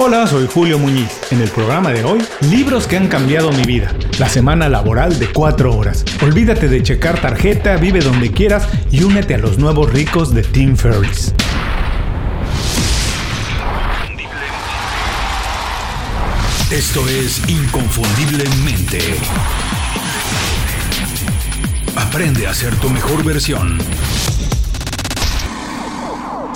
Hola, soy Julio Muñiz. En el programa de hoy, libros que han cambiado mi vida. La semana laboral de 4 horas. Olvídate de checar tarjeta, vive donde quieras y únete a los nuevos ricos de Tim Ferriss. Esto es Inconfundiblemente. Aprende a ser tu mejor versión.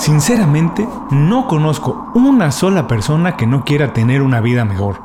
Sinceramente, no conozco una sola persona que no quiera tener una vida mejor.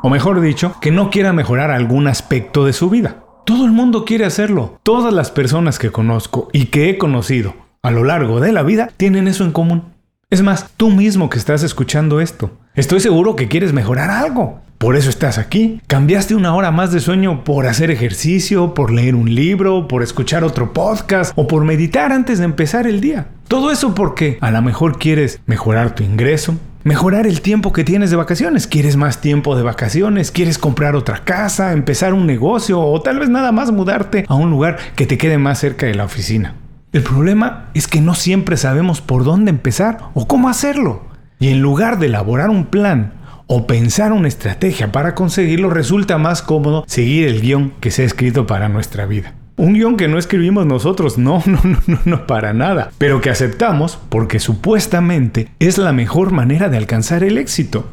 O mejor dicho, que no quiera mejorar algún aspecto de su vida. Todo el mundo quiere hacerlo. Todas las personas que conozco y que he conocido a lo largo de la vida tienen eso en común. Es más, tú mismo que estás escuchando esto, estoy seguro que quieres mejorar algo. Por eso estás aquí. Cambiaste una hora más de sueño por hacer ejercicio, por leer un libro, por escuchar otro podcast o por meditar antes de empezar el día. Todo eso porque a lo mejor quieres mejorar tu ingreso, mejorar el tiempo que tienes de vacaciones. ¿Quieres más tiempo de vacaciones? ¿Quieres comprar otra casa, empezar un negocio o tal vez nada más mudarte a un lugar que te quede más cerca de la oficina? El problema es que no siempre sabemos por dónde empezar o cómo hacerlo. Y en lugar de elaborar un plan o pensar una estrategia para conseguirlo, resulta más cómodo seguir el guion que se ha escrito para nuestra vida. Un guion que no escribimos nosotros, no, no, no, no, no, para nada, pero que aceptamos porque supuestamente es la mejor manera de alcanzar el éxito.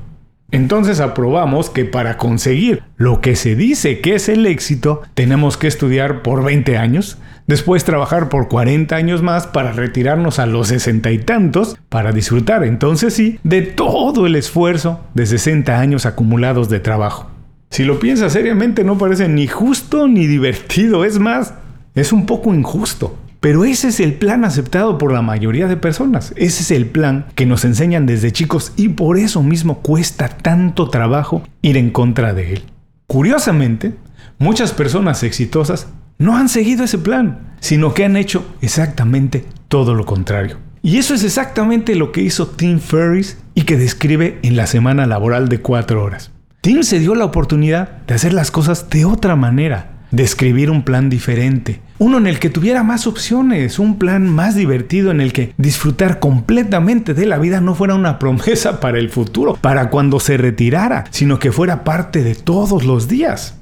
Entonces aprobamos que para conseguir lo que se dice que es el éxito, tenemos que estudiar por 20 años, después trabajar por 40 años más para retirarnos a los sesenta y tantos, para disfrutar entonces sí de todo el esfuerzo de 60 años acumulados de trabajo. Si lo piensas seriamente no parece ni justo ni divertido, es más, es un poco injusto. Pero ese es el plan aceptado por la mayoría de personas. Ese es el plan que nos enseñan desde chicos y por eso mismo cuesta tanto trabajo ir en contra de él. Curiosamente, muchas personas exitosas no han seguido ese plan, sino que han hecho exactamente todo lo contrario. Y eso es exactamente lo que hizo Tim Ferriss y que describe en la semana laboral de cuatro horas. Tim se dio la oportunidad de hacer las cosas de otra manera, de escribir un plan diferente, uno en el que tuviera más opciones, un plan más divertido en el que disfrutar completamente de la vida no fuera una promesa para el futuro, para cuando se retirara, sino que fuera parte de todos los días.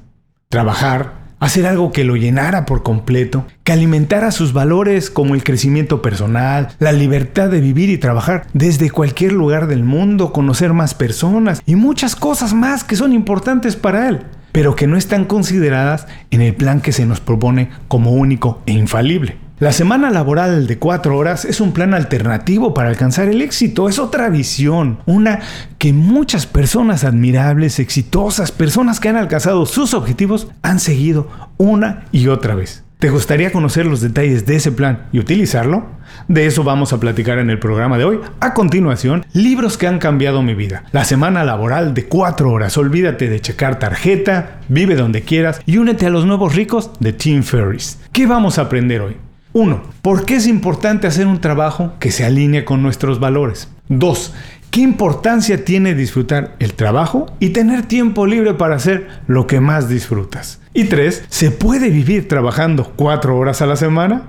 Trabajar, hacer algo que lo llenara por completo, que alimentara sus valores como el crecimiento personal, la libertad de vivir y trabajar desde cualquier lugar del mundo, conocer más personas y muchas cosas más que son importantes para él pero que no están consideradas en el plan que se nos propone como único e infalible. La semana laboral de cuatro horas es un plan alternativo para alcanzar el éxito, es otra visión, una que muchas personas admirables, exitosas, personas que han alcanzado sus objetivos han seguido una y otra vez. ¿Te gustaría conocer los detalles de ese plan y utilizarlo? De eso vamos a platicar en el programa de hoy. A continuación, libros que han cambiado mi vida. La semana laboral de 4 horas. Olvídate de checar tarjeta, vive donde quieras y únete a los nuevos ricos de Tim Ferriss. ¿Qué vamos a aprender hoy? 1. ¿Por qué es importante hacer un trabajo que se alinee con nuestros valores? 2. ¿Qué importancia tiene disfrutar el trabajo y tener tiempo libre para hacer lo que más disfrutas? Y tres, ¿se puede vivir trabajando cuatro horas a la semana?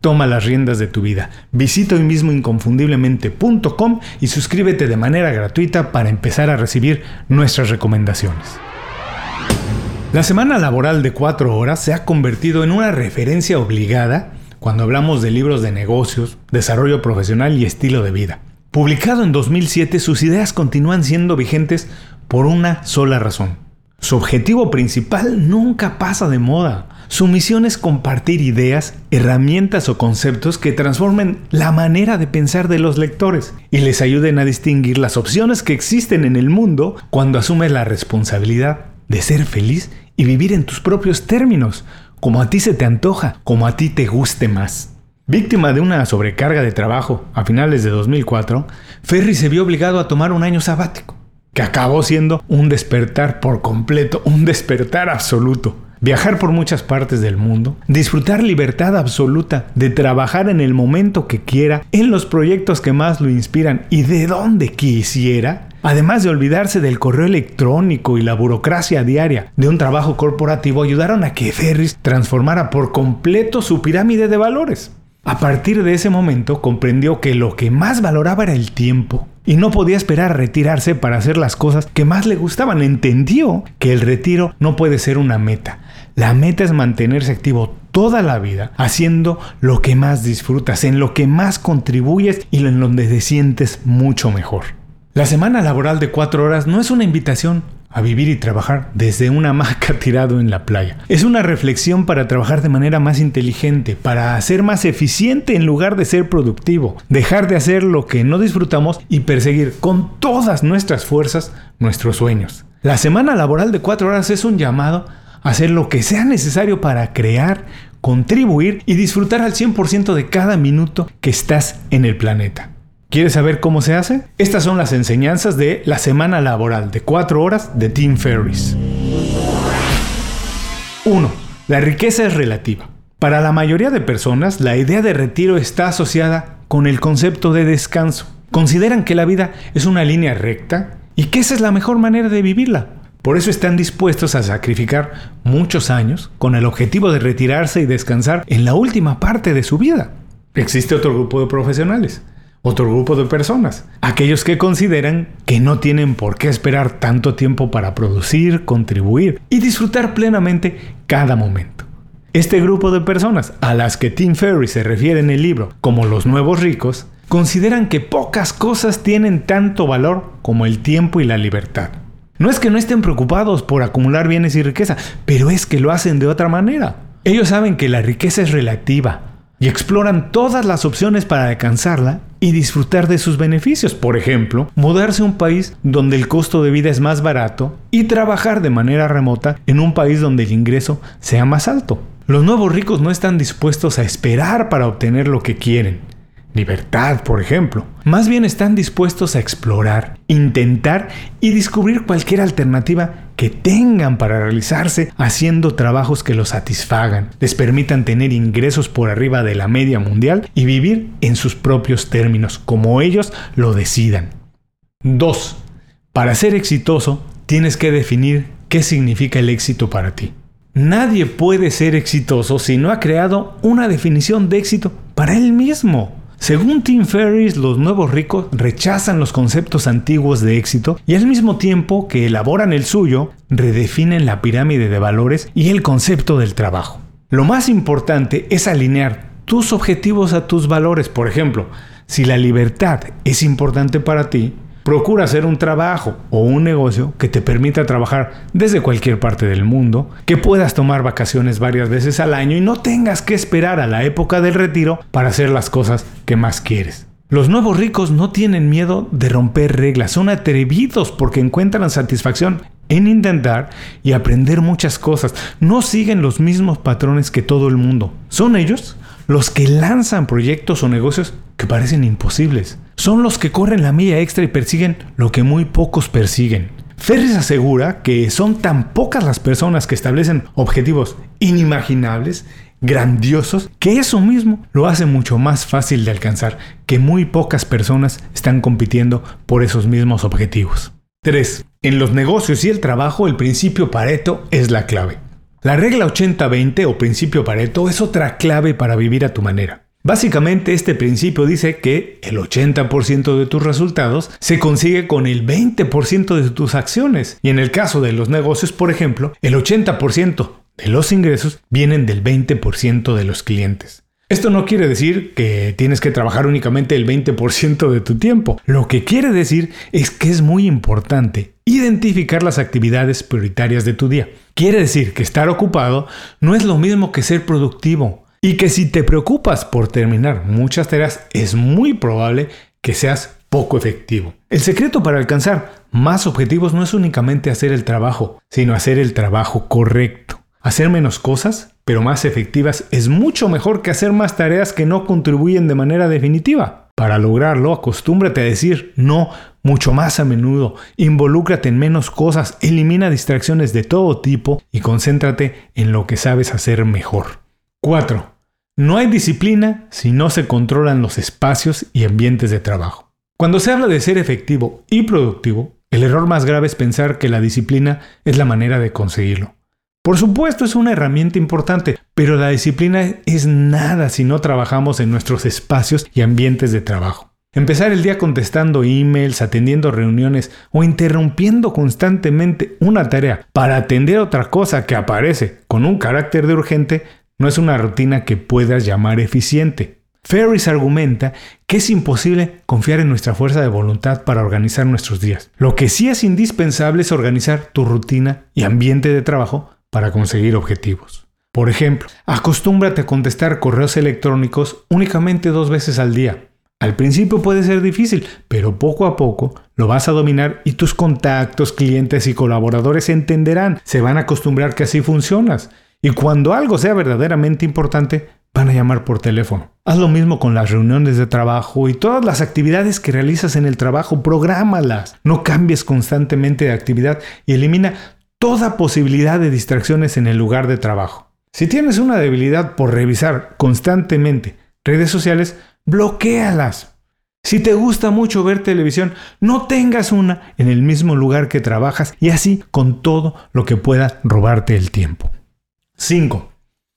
Toma las riendas de tu vida. Visita hoy mismo inconfundiblemente.com y suscríbete de manera gratuita para empezar a recibir nuestras recomendaciones. La semana laboral de 4 horas se ha convertido en una referencia obligada cuando hablamos de libros de negocios, desarrollo profesional y estilo de vida. Publicado en 2007, sus ideas continúan siendo vigentes por una sola razón. Su objetivo principal nunca pasa de moda. Su misión es compartir ideas, herramientas o conceptos que transformen la manera de pensar de los lectores y les ayuden a distinguir las opciones que existen en el mundo cuando asumes la responsabilidad de ser feliz y vivir en tus propios términos, como a ti se te antoja, como a ti te guste más. Víctima de una sobrecarga de trabajo a finales de 2004, Ferry se vio obligado a tomar un año sabático. que acabó siendo un despertar por completo, un despertar absoluto. Viajar por muchas partes del mundo, disfrutar libertad absoluta de trabajar en el momento que quiera, en los proyectos que más lo inspiran y de donde quisiera, además de olvidarse del correo electrónico y la burocracia diaria de un trabajo corporativo, ayudaron a que Ferris transformara por completo su pirámide de valores. A partir de ese momento comprendió que lo que más valoraba era el tiempo y no podía esperar a retirarse para hacer las cosas que más le gustaban. Entendió que el retiro no puede ser una meta. La meta es mantenerse activo toda la vida haciendo lo que más disfrutas, en lo que más contribuyes y en donde te sientes mucho mejor. La semana laboral de cuatro horas no es una invitación a vivir y trabajar desde una hamaca tirado en la playa. Es una reflexión para trabajar de manera más inteligente, para ser más eficiente en lugar de ser productivo, dejar de hacer lo que no disfrutamos y perseguir con todas nuestras fuerzas nuestros sueños. La semana laboral de cuatro horas es un llamado a hacer lo que sea necesario para crear, contribuir y disfrutar al 100% de cada minuto que estás en el planeta. ¿Quieres saber cómo se hace? Estas son las enseñanzas de la semana laboral de 4 horas de Tim Ferriss. 1. La riqueza es relativa. Para la mayoría de personas, la idea de retiro está asociada con el concepto de descanso. Consideran que la vida es una línea recta y que esa es la mejor manera de vivirla. Por eso están dispuestos a sacrificar muchos años con el objetivo de retirarse y descansar en la última parte de su vida. Existe otro grupo de profesionales otro grupo de personas, aquellos que consideran que no tienen por qué esperar tanto tiempo para producir, contribuir y disfrutar plenamente cada momento. Este grupo de personas, a las que Tim Ferriss se refiere en el libro como los nuevos ricos, consideran que pocas cosas tienen tanto valor como el tiempo y la libertad. No es que no estén preocupados por acumular bienes y riqueza, pero es que lo hacen de otra manera. Ellos saben que la riqueza es relativa, y exploran todas las opciones para alcanzarla y disfrutar de sus beneficios. Por ejemplo, mudarse a un país donde el costo de vida es más barato y trabajar de manera remota en un país donde el ingreso sea más alto. Los nuevos ricos no están dispuestos a esperar para obtener lo que quieren. Libertad, por ejemplo. Más bien están dispuestos a explorar, intentar y descubrir cualquier alternativa que tengan para realizarse haciendo trabajos que los satisfagan, les permitan tener ingresos por arriba de la media mundial y vivir en sus propios términos, como ellos lo decidan. 2. Para ser exitoso, tienes que definir qué significa el éxito para ti. Nadie puede ser exitoso si no ha creado una definición de éxito para él mismo. Según Tim Ferriss, los nuevos ricos rechazan los conceptos antiguos de éxito y al mismo tiempo que elaboran el suyo, redefinen la pirámide de valores y el concepto del trabajo. Lo más importante es alinear tus objetivos a tus valores. Por ejemplo, si la libertad es importante para ti, Procura hacer un trabajo o un negocio que te permita trabajar desde cualquier parte del mundo, que puedas tomar vacaciones varias veces al año y no tengas que esperar a la época del retiro para hacer las cosas que más quieres. Los nuevos ricos no tienen miedo de romper reglas, son atrevidos porque encuentran satisfacción en intentar y aprender muchas cosas. No siguen los mismos patrones que todo el mundo. Son ellos los que lanzan proyectos o negocios que parecen imposibles. Son los que corren la milla extra y persiguen lo que muy pocos persiguen. Ferris asegura que son tan pocas las personas que establecen objetivos inimaginables, grandiosos, que eso mismo lo hace mucho más fácil de alcanzar, que muy pocas personas están compitiendo por esos mismos objetivos. 3. En los negocios y el trabajo el principio Pareto es la clave. La regla 80-20 o principio Pareto es otra clave para vivir a tu manera. Básicamente este principio dice que el 80% de tus resultados se consigue con el 20% de tus acciones. Y en el caso de los negocios, por ejemplo, el 80% de los ingresos vienen del 20% de los clientes. Esto no quiere decir que tienes que trabajar únicamente el 20% de tu tiempo. Lo que quiere decir es que es muy importante identificar las actividades prioritarias de tu día. Quiere decir que estar ocupado no es lo mismo que ser productivo y que si te preocupas por terminar muchas tareas es muy probable que seas poco efectivo. El secreto para alcanzar más objetivos no es únicamente hacer el trabajo, sino hacer el trabajo correcto. Hacer menos cosas, pero más efectivas, es mucho mejor que hacer más tareas que no contribuyen de manera definitiva. Para lograrlo, acostúmbrate a decir no mucho más a menudo, involúcrate en menos cosas, elimina distracciones de todo tipo y concéntrate en lo que sabes hacer mejor. 4. No hay disciplina si no se controlan los espacios y ambientes de trabajo. Cuando se habla de ser efectivo y productivo, el error más grave es pensar que la disciplina es la manera de conseguirlo. Por supuesto es una herramienta importante, pero la disciplina es nada si no trabajamos en nuestros espacios y ambientes de trabajo. Empezar el día contestando emails, atendiendo reuniones o interrumpiendo constantemente una tarea para atender otra cosa que aparece con un carácter de urgente no es una rutina que puedas llamar eficiente. Ferris argumenta que es imposible confiar en nuestra fuerza de voluntad para organizar nuestros días. Lo que sí es indispensable es organizar tu rutina y ambiente de trabajo para conseguir objetivos. Por ejemplo, acostúmbrate a contestar correos electrónicos únicamente dos veces al día. Al principio puede ser difícil, pero poco a poco lo vas a dominar y tus contactos, clientes y colaboradores entenderán, se van a acostumbrar que así funcionas. Y cuando algo sea verdaderamente importante, van a llamar por teléfono. Haz lo mismo con las reuniones de trabajo y todas las actividades que realizas en el trabajo, prográmalas. No cambies constantemente de actividad y elimina toda posibilidad de distracciones en el lugar de trabajo. Si tienes una debilidad por revisar constantemente redes sociales, bloquealas. Si te gusta mucho ver televisión, no tengas una en el mismo lugar que trabajas y así con todo lo que pueda robarte el tiempo. 5.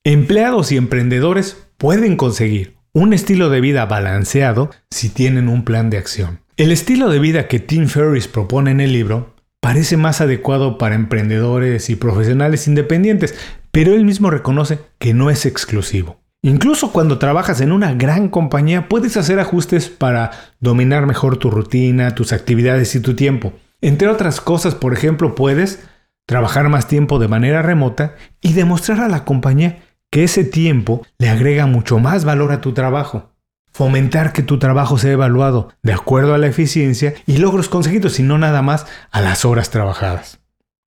Empleados y emprendedores pueden conseguir un estilo de vida balanceado si tienen un plan de acción. El estilo de vida que Tim Ferriss propone en el libro parece más adecuado para emprendedores y profesionales independientes, pero él mismo reconoce que no es exclusivo. Incluso cuando trabajas en una gran compañía puedes hacer ajustes para dominar mejor tu rutina, tus actividades y tu tiempo. Entre otras cosas, por ejemplo, puedes trabajar más tiempo de manera remota y demostrar a la compañía que ese tiempo le agrega mucho más valor a tu trabajo. Fomentar que tu trabajo sea evaluado de acuerdo a la eficiencia y logros conseguidos y no nada más a las horas trabajadas.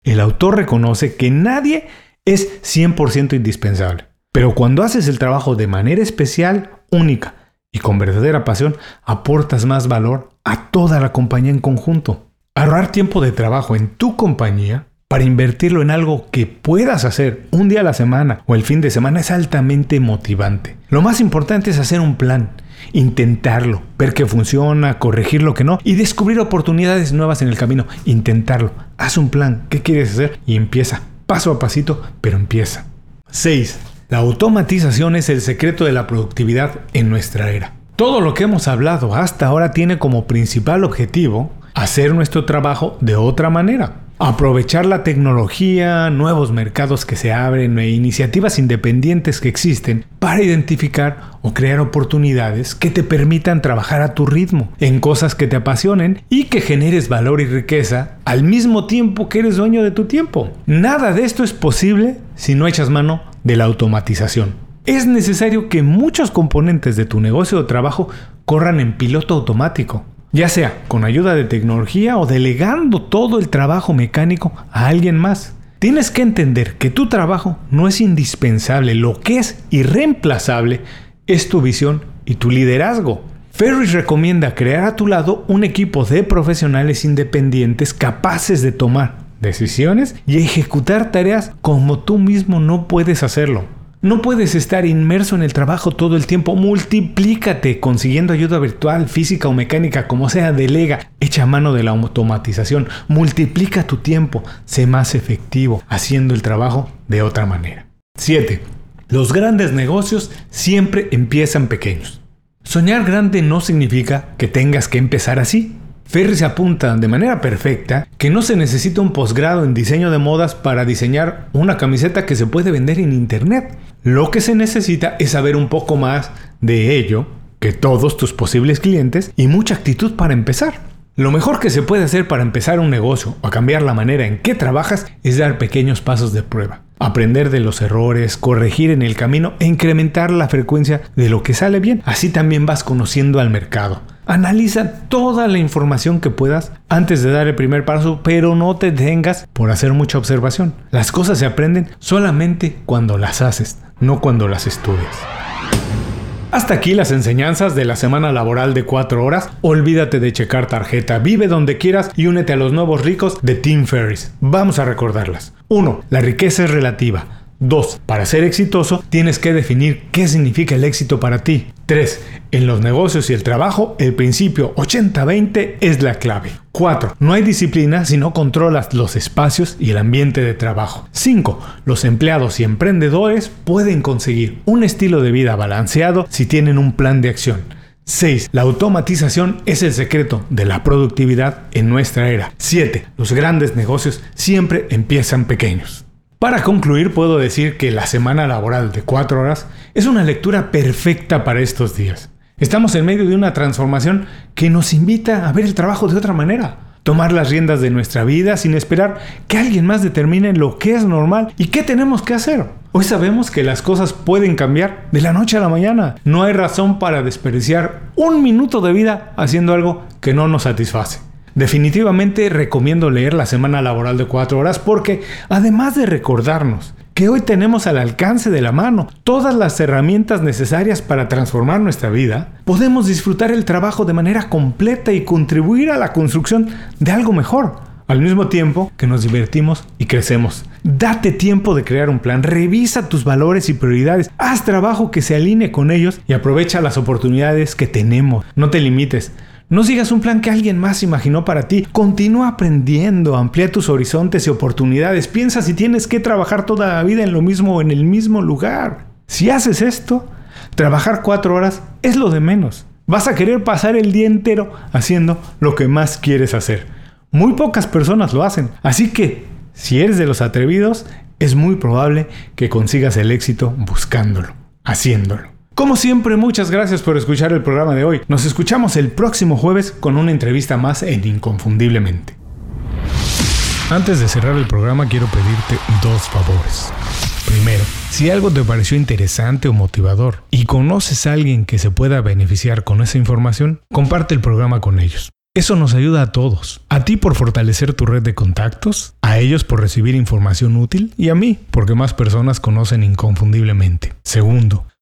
El autor reconoce que nadie es 100% indispensable, pero cuando haces el trabajo de manera especial, única y con verdadera pasión, aportas más valor a toda la compañía en conjunto. Ahorrar tiempo de trabajo en tu compañía para invertirlo en algo que puedas hacer un día a la semana o el fin de semana es altamente motivante. Lo más importante es hacer un plan, intentarlo, ver que funciona, corregir lo que no y descubrir oportunidades nuevas en el camino. Intentarlo. Haz un plan, qué quieres hacer y empieza. Paso a pasito, pero empieza. 6. La automatización es el secreto de la productividad en nuestra era. Todo lo que hemos hablado hasta ahora tiene como principal objetivo hacer nuestro trabajo de otra manera aprovechar la tecnología, nuevos mercados que se abren e iniciativas independientes que existen para identificar o crear oportunidades que te permitan trabajar a tu ritmo en cosas que te apasionen y que generes valor y riqueza al mismo tiempo que eres dueño de tu tiempo. Nada de esto es posible si no echas mano de la automatización. Es necesario que muchos componentes de tu negocio o trabajo corran en piloto automático ya sea con ayuda de tecnología o delegando todo el trabajo mecánico a alguien más. Tienes que entender que tu trabajo no es indispensable, lo que es irreemplazable es tu visión y tu liderazgo. Ferris recomienda crear a tu lado un equipo de profesionales independientes capaces de tomar decisiones y ejecutar tareas como tú mismo no puedes hacerlo. No puedes estar inmerso en el trabajo todo el tiempo. Multiplícate consiguiendo ayuda virtual, física o mecánica, como sea, delega. Echa mano de la automatización. Multiplica tu tiempo. Sé más efectivo haciendo el trabajo de otra manera. 7. Los grandes negocios siempre empiezan pequeños. Soñar grande no significa que tengas que empezar así. Ferris apunta de manera perfecta que no se necesita un posgrado en diseño de modas para diseñar una camiseta que se puede vender en internet. Lo que se necesita es saber un poco más de ello que todos tus posibles clientes y mucha actitud para empezar. Lo mejor que se puede hacer para empezar un negocio o cambiar la manera en que trabajas es dar pequeños pasos de prueba. Aprender de los errores, corregir en el camino e incrementar la frecuencia de lo que sale bien. Así también vas conociendo al mercado. Analiza toda la información que puedas antes de dar el primer paso, pero no te detengas por hacer mucha observación. Las cosas se aprenden solamente cuando las haces, no cuando las estudias. Hasta aquí las enseñanzas de la semana laboral de 4 horas. Olvídate de checar tarjeta, vive donde quieras y únete a los nuevos ricos de Tim Ferris. Vamos a recordarlas. 1. La riqueza es relativa. 2. Para ser exitoso tienes que definir qué significa el éxito para ti. 3. En los negocios y el trabajo el principio 80-20 es la clave. 4. No hay disciplina si no controlas los espacios y el ambiente de trabajo. 5. Los empleados y emprendedores pueden conseguir un estilo de vida balanceado si tienen un plan de acción. 6. La automatización es el secreto de la productividad en nuestra era. 7. Los grandes negocios siempre empiezan pequeños. Para concluir, puedo decir que la semana laboral de 4 horas es una lectura perfecta para estos días. Estamos en medio de una transformación que nos invita a ver el trabajo de otra manera, tomar las riendas de nuestra vida sin esperar que alguien más determine lo que es normal y qué tenemos que hacer. Hoy sabemos que las cosas pueden cambiar de la noche a la mañana. No hay razón para desperdiciar un minuto de vida haciendo algo que no nos satisface. Definitivamente recomiendo leer la semana laboral de 4 horas porque además de recordarnos que hoy tenemos al alcance de la mano todas las herramientas necesarias para transformar nuestra vida, podemos disfrutar el trabajo de manera completa y contribuir a la construcción de algo mejor, al mismo tiempo que nos divertimos y crecemos. Date tiempo de crear un plan, revisa tus valores y prioridades, haz trabajo que se alinee con ellos y aprovecha las oportunidades que tenemos. No te limites. No sigas un plan que alguien más imaginó para ti. Continúa aprendiendo, amplía tus horizontes y oportunidades. Piensa si tienes que trabajar toda la vida en lo mismo o en el mismo lugar. Si haces esto, trabajar cuatro horas es lo de menos. Vas a querer pasar el día entero haciendo lo que más quieres hacer. Muy pocas personas lo hacen. Así que, si eres de los atrevidos, es muy probable que consigas el éxito buscándolo, haciéndolo. Como siempre, muchas gracias por escuchar el programa de hoy. Nos escuchamos el próximo jueves con una entrevista más en Inconfundiblemente. Antes de cerrar el programa quiero pedirte dos favores. Primero, si algo te pareció interesante o motivador y conoces a alguien que se pueda beneficiar con esa información, comparte el programa con ellos. Eso nos ayuda a todos. A ti por fortalecer tu red de contactos, a ellos por recibir información útil y a mí porque más personas conocen inconfundiblemente. Segundo,